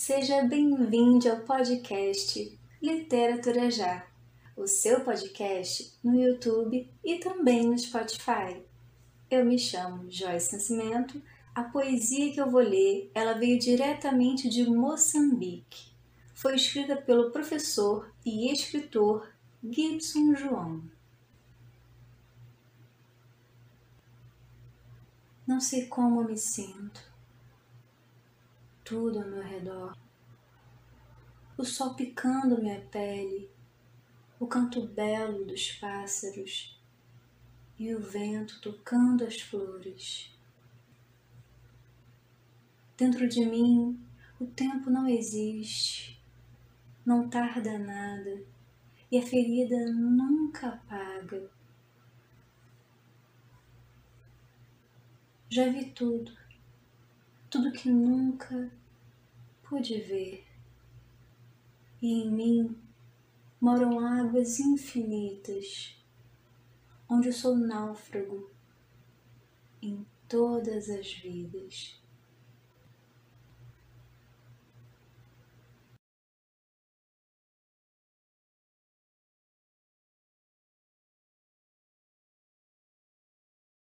Seja bem-vindo ao podcast Literatura Já, o seu podcast no YouTube e também no Spotify. Eu me chamo Joyce Nascimento. A poesia que eu vou ler, ela veio diretamente de Moçambique. Foi escrita pelo professor e escritor Gibson João. Não sei como me sinto. Tudo ao meu redor. O sol picando minha pele, o canto belo dos pássaros e o vento tocando as flores. Dentro de mim, o tempo não existe, não tarda nada e a ferida nunca apaga Já vi tudo, tudo que nunca pude ver. E em mim moram águas infinitas, onde eu sou náufrago em todas as vidas.